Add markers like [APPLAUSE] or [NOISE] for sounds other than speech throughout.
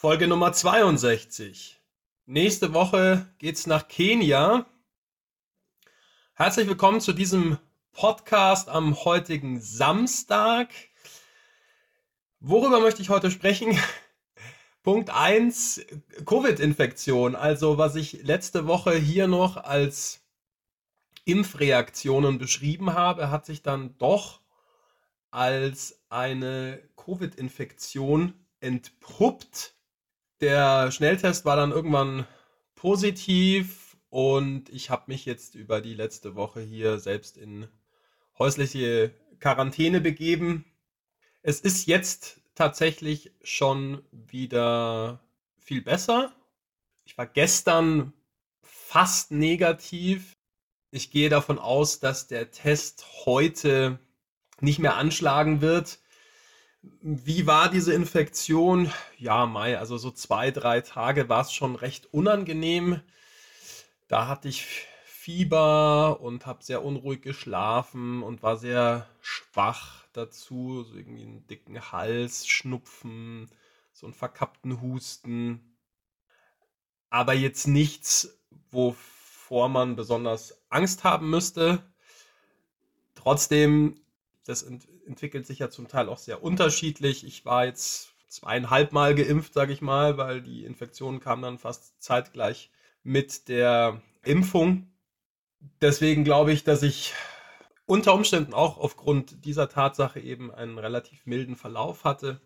Folge Nummer 62. Nächste Woche geht's nach Kenia. Herzlich willkommen zu diesem Podcast am heutigen Samstag. Worüber möchte ich heute sprechen? [LAUGHS] Punkt 1, Covid-Infektion. Also was ich letzte Woche hier noch als Impfreaktionen beschrieben habe, hat sich dann doch als eine Covid-Infektion entpuppt. Der Schnelltest war dann irgendwann positiv und ich habe mich jetzt über die letzte Woche hier selbst in häusliche Quarantäne begeben. Es ist jetzt tatsächlich schon wieder viel besser. Ich war gestern fast negativ. Ich gehe davon aus, dass der Test heute nicht mehr anschlagen wird. Wie war diese Infektion? Ja, Mai, also so zwei, drei Tage war es schon recht unangenehm. Da hatte ich Fieber und habe sehr unruhig geschlafen und war sehr schwach dazu. So irgendwie einen dicken Hals, Schnupfen, so einen verkappten Husten. Aber jetzt nichts, wovor man besonders Angst haben müsste. Trotzdem das ent entwickelt sich ja zum Teil auch sehr unterschiedlich. Ich war jetzt zweieinhalb Mal geimpft, sage ich mal, weil die Infektion kam dann fast zeitgleich mit der Impfung. Deswegen glaube ich, dass ich unter Umständen auch aufgrund dieser Tatsache eben einen relativ milden Verlauf hatte.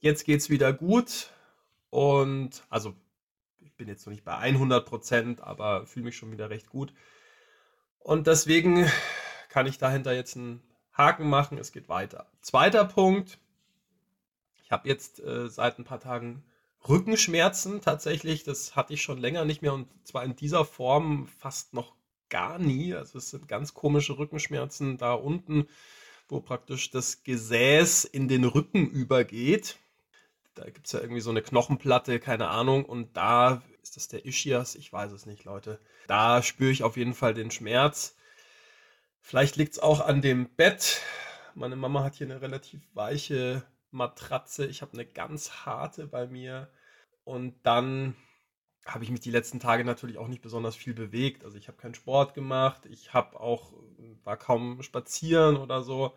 Jetzt geht es wieder gut und also ich bin jetzt noch nicht bei 100 Prozent, aber fühle mich schon wieder recht gut. Und deswegen kann ich dahinter jetzt ein Haken machen, es geht weiter. Zweiter Punkt. Ich habe jetzt äh, seit ein paar Tagen Rückenschmerzen tatsächlich. Das hatte ich schon länger nicht mehr und zwar in dieser Form fast noch gar nie. Also es sind ganz komische Rückenschmerzen da unten, wo praktisch das Gesäß in den Rücken übergeht. Da gibt es ja irgendwie so eine Knochenplatte, keine Ahnung. Und da ist das der Ischias, ich weiß es nicht, Leute. Da spüre ich auf jeden Fall den Schmerz. Vielleicht liegt es auch an dem Bett. Meine Mama hat hier eine relativ weiche Matratze. Ich habe eine ganz harte bei mir. Und dann habe ich mich die letzten Tage natürlich auch nicht besonders viel bewegt. Also ich habe keinen Sport gemacht. Ich habe auch war kaum spazieren oder so.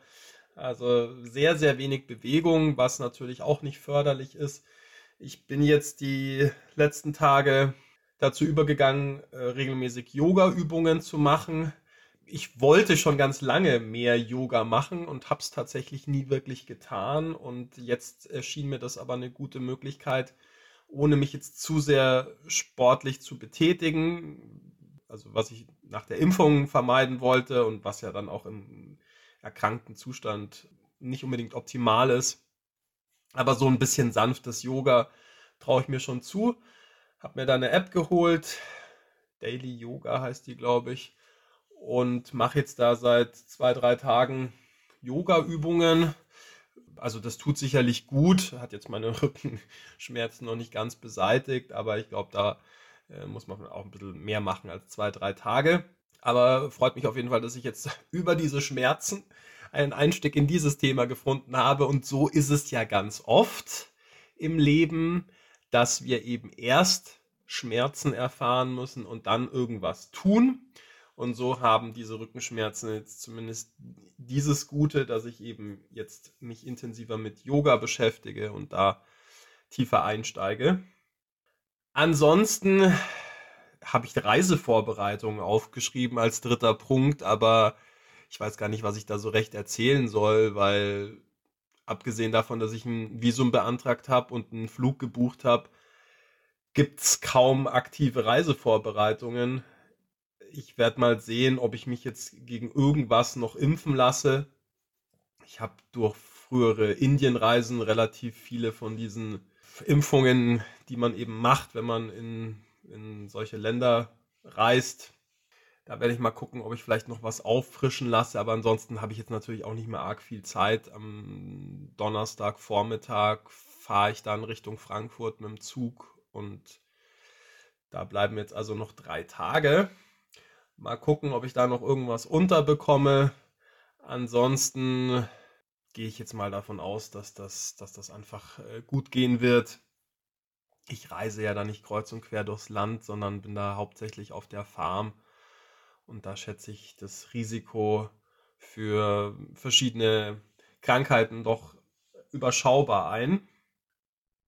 Also sehr sehr wenig Bewegung, was natürlich auch nicht förderlich ist. Ich bin jetzt die letzten Tage dazu übergegangen, äh, regelmäßig Yoga-Übungen zu machen ich wollte schon ganz lange mehr Yoga machen und habe es tatsächlich nie wirklich getan. Und jetzt erschien mir das aber eine gute Möglichkeit, ohne mich jetzt zu sehr sportlich zu betätigen. Also was ich nach der Impfung vermeiden wollte und was ja dann auch im erkrankten Zustand nicht unbedingt optimal ist. Aber so ein bisschen sanftes Yoga traue ich mir schon zu. Habe mir da eine App geholt. Daily Yoga heißt die, glaube ich und mache jetzt da seit zwei, drei Tagen Yoga-Übungen. Also das tut sicherlich gut, hat jetzt meine [LAUGHS] Rückenschmerzen noch nicht ganz beseitigt, aber ich glaube, da äh, muss man auch ein bisschen mehr machen als zwei, drei Tage. Aber freut mich auf jeden Fall, dass ich jetzt [LAUGHS] über diese Schmerzen einen Einstieg in dieses Thema gefunden habe. Und so ist es ja ganz oft im Leben, dass wir eben erst Schmerzen erfahren müssen und dann irgendwas tun. Und so haben diese Rückenschmerzen jetzt zumindest dieses Gute, dass ich eben jetzt mich intensiver mit Yoga beschäftige und da tiefer einsteige. Ansonsten habe ich Reisevorbereitungen aufgeschrieben als dritter Punkt, aber ich weiß gar nicht, was ich da so recht erzählen soll, weil abgesehen davon, dass ich ein Visum beantragt habe und einen Flug gebucht habe, gibt es kaum aktive Reisevorbereitungen ich werde mal sehen, ob ich mich jetzt gegen irgendwas noch impfen lasse. Ich habe durch frühere Indienreisen relativ viele von diesen Impfungen, die man eben macht, wenn man in, in solche Länder reist. Da werde ich mal gucken, ob ich vielleicht noch was auffrischen lasse. Aber ansonsten habe ich jetzt natürlich auch nicht mehr arg viel Zeit. Am Donnerstagvormittag fahre ich dann Richtung Frankfurt mit dem Zug und da bleiben jetzt also noch drei Tage. Mal gucken, ob ich da noch irgendwas unterbekomme. Ansonsten gehe ich jetzt mal davon aus, dass das, dass das einfach äh, gut gehen wird. ich reise ja da nicht kreuz und quer durchs Land, sondern bin da hauptsächlich auf der Farm. Und da schätze ich das Risiko für verschiedene Krankheiten doch überschaubar ein.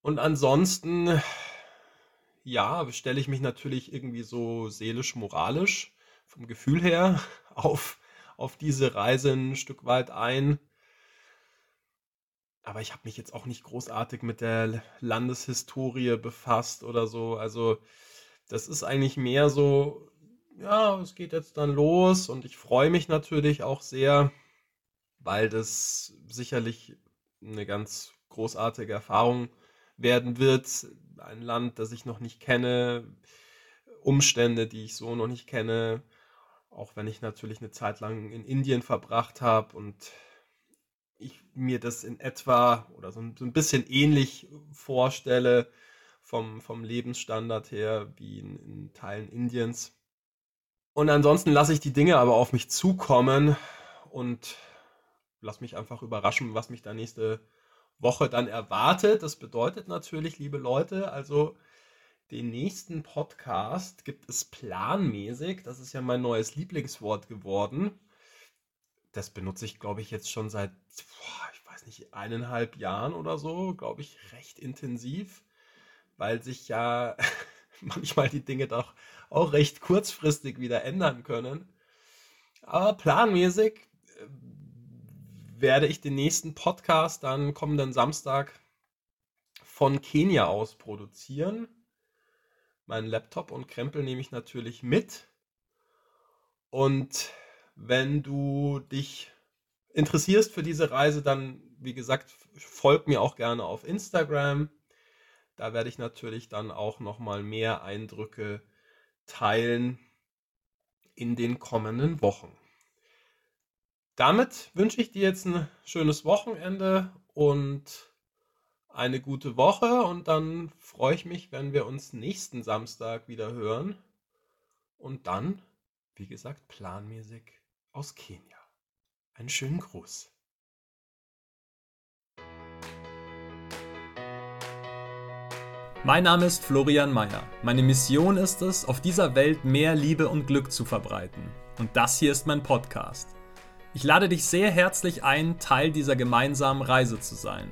Und ansonsten, ja, stelle ich mich natürlich irgendwie so seelisch-moralisch vom Gefühl her [LAUGHS] auf, auf diese Reise ein Stück weit ein. Aber ich habe mich jetzt auch nicht großartig mit der Landeshistorie befasst oder so. Also das ist eigentlich mehr so, ja, es geht jetzt dann los und ich freue mich natürlich auch sehr, weil das sicherlich eine ganz großartige Erfahrung werden wird. Ein Land, das ich noch nicht kenne, Umstände, die ich so noch nicht kenne, auch wenn ich natürlich eine Zeit lang in Indien verbracht habe und ich mir das in etwa oder so ein, bisschen ähnlich vorstelle vom, vom Lebensstandard her wie in, in Teilen Indiens. Und ansonsten lasse ich die Dinge aber auf mich zukommen und lasse mich einfach überraschen, was mich da nächste Woche dann erwartet. Das bedeutet natürlich, liebe Leute, also den nächsten Podcast gibt es planmäßig. Das ist ja mein neues Lieblingswort geworden das benutze ich, glaube ich, jetzt schon seit, boah, ich weiß nicht, eineinhalb Jahren oder so, glaube ich, recht intensiv, weil sich ja [LAUGHS] manchmal die Dinge doch auch recht kurzfristig wieder ändern können. Aber planmäßig äh, werde ich den nächsten Podcast dann kommenden Samstag von Kenia aus produzieren. Meinen Laptop und Krempel nehme ich natürlich mit. Und wenn du dich interessierst für diese Reise, dann, wie gesagt, folg mir auch gerne auf Instagram. Da werde ich natürlich dann auch nochmal mehr Eindrücke teilen in den kommenden Wochen. Damit wünsche ich dir jetzt ein schönes Wochenende und eine gute Woche und dann freue ich mich, wenn wir uns nächsten Samstag wieder hören und dann, wie gesagt, planmäßig aus Kenia. Einen schönen Gruß. Mein Name ist Florian Mayer. Meine Mission ist es, auf dieser Welt mehr Liebe und Glück zu verbreiten. Und das hier ist mein Podcast. Ich lade dich sehr herzlich ein, Teil dieser gemeinsamen Reise zu sein.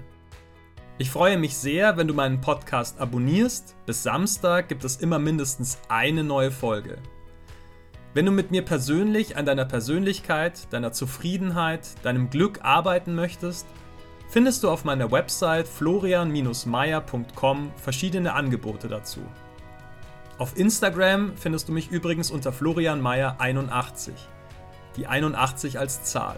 Ich freue mich sehr, wenn du meinen Podcast abonnierst. Bis Samstag gibt es immer mindestens eine neue Folge. Wenn du mit mir persönlich an deiner Persönlichkeit, deiner Zufriedenheit, deinem Glück arbeiten möchtest, findest du auf meiner Website florian-meier.com verschiedene Angebote dazu. Auf Instagram findest du mich übrigens unter florianmeier81, die 81 als Zahl.